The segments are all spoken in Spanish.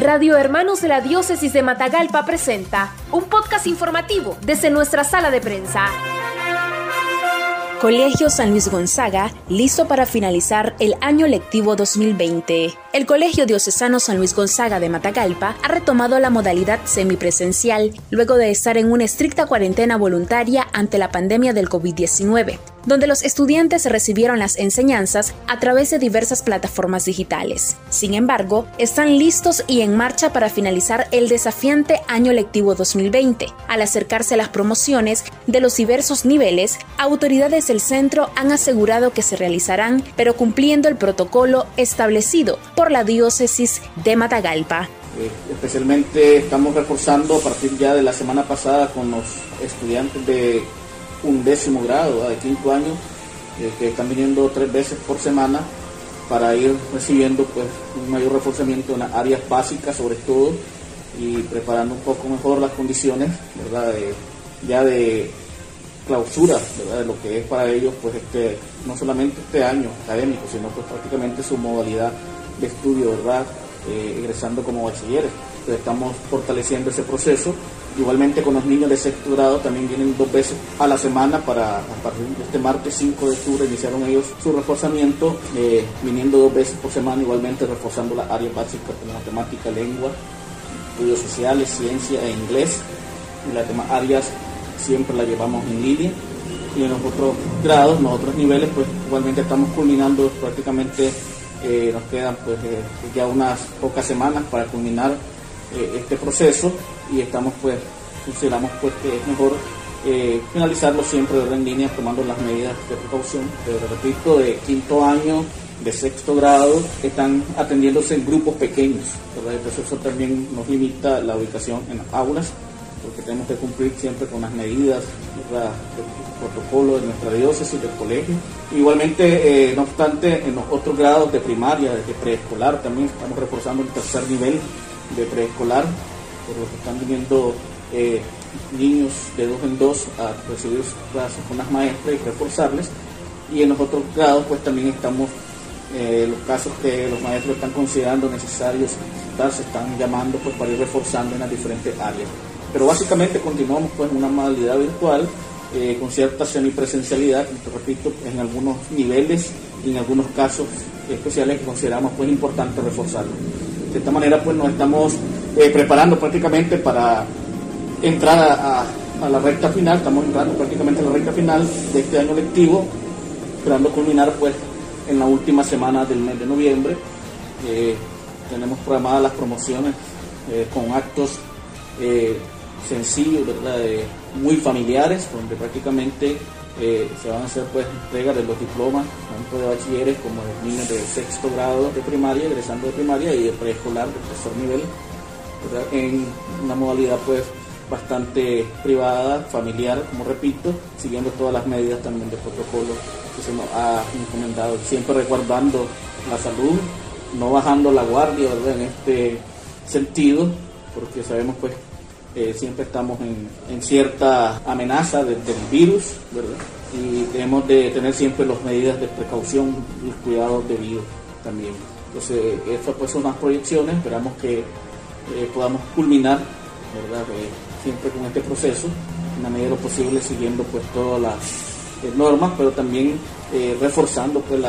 Radio Hermanos de la Diócesis de Matagalpa presenta un podcast informativo desde nuestra sala de prensa. Colegio San Luis Gonzaga, listo para finalizar el año lectivo 2020. El Colegio Diocesano San Luis Gonzaga de Matagalpa ha retomado la modalidad semipresencial luego de estar en una estricta cuarentena voluntaria ante la pandemia del COVID-19 donde los estudiantes recibieron las enseñanzas a través de diversas plataformas digitales. Sin embargo, están listos y en marcha para finalizar el desafiante año lectivo 2020. Al acercarse a las promociones de los diversos niveles, autoridades del centro han asegurado que se realizarán, pero cumpliendo el protocolo establecido por la diócesis de Matagalpa. Eh, especialmente estamos reforzando a partir ya de la semana pasada con los estudiantes de un décimo grado, de quinto año, eh, que están viniendo tres veces por semana para ir recibiendo pues un mayor reforzamiento en las áreas básicas sobre todo y preparando un poco mejor las condiciones ¿verdad? ya de clausura ¿verdad? de lo que es para ellos pues este no solamente este año académico sino pues prácticamente su modalidad de estudio verdad eh, ingresando como bachilleres estamos fortaleciendo ese proceso Igualmente con los niños de sexto grado también vienen dos veces a la semana para a partir de este martes 5 de octubre iniciaron ellos su reforzamiento, eh, viniendo dos veces por semana igualmente reforzando las áreas básicas como matemática, lengua, estudios sociales, ciencia e inglés. Y las demás áreas siempre las llevamos en línea. Y en los otros grados, en los otros niveles, pues igualmente estamos culminando prácticamente, eh, nos quedan pues eh, ya unas pocas semanas para culminar este proceso y estamos pues, consideramos pues que es mejor eh, finalizarlo siempre en línea tomando las medidas de precaución. Pero repito, de quinto año, de sexto grado, están atendiéndose en grupos pequeños. Entonces eso también nos limita la ubicación en las aulas, porque tenemos que cumplir siempre con las medidas del protocolo de nuestra diócesis, del colegio. Igualmente, eh, no obstante, en los otros grados de primaria, de preescolar, también estamos reforzando el tercer nivel de preescolar por lo que están viniendo eh, niños de dos en dos a recibir clases con las maestras y reforzarles. Y en los otros grados, pues también estamos, eh, los casos que los maestros están considerando necesarios, se están llamando pues para ir reforzando en las diferentes áreas. Pero básicamente continuamos pues una modalidad virtual eh, con cierta semipresencialidad, te repito, en algunos niveles y en algunos casos especiales que consideramos pues importante reforzarlo. De esta manera pues nos estamos eh, preparando prácticamente para entrar a, la recta final, estamos entrando prácticamente a la recta final de este año lectivo, esperando culminar pues en la última semana del mes de noviembre. Eh, tenemos programadas las promociones eh, con actos sencillos, muy familiares, donde prácticamente se van a hacer pues entrega de los diplomas, tanto de bachilleres como de niños de sexto grado de primaria, egresando de primaria y de preescolar de tercer nivel en una modalidad pues bastante privada, familiar, como repito, siguiendo todas las medidas también de protocolo que se nos ha encomendado, siempre resguardando la salud, no bajando la guardia en este sentido, porque sabemos pues eh, siempre estamos en, cierta amenaza del virus, ¿verdad? Y debemos de tener siempre las medidas de precaución y los cuidados debidos también. Entonces, estas pues son las proyecciones, esperamos que eh, podamos culminar, ¿verdad? Eh, siempre con este proceso, en la medida de lo posible siguiendo pues todas las normas, pero también reforzando pues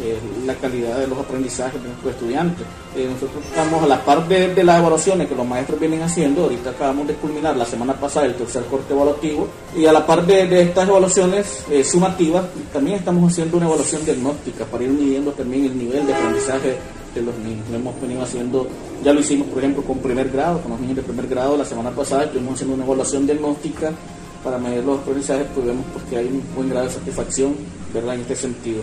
la, la calidad de los aprendizajes de nuestros estudiantes. nosotros estamos a la par de, las evaluaciones que los maestros vienen haciendo, ahorita acabamos de culminar la semana pasada el tercer corte evaluativo, y a la par de, estas evaluaciones sumativas, también estamos haciendo una evaluación diagnóstica para ir midiendo también el nivel de aprendizaje de los niños. Lo hemos venido haciendo, ya lo hicimos por ejemplo con primer grado, con los niños de primer grado la semana pasada, estuvimos haciendo una evaluación diagnóstica para medir los aprendizajes, pues vemos pues, que hay un buen grado de satisfacción. En este sentido.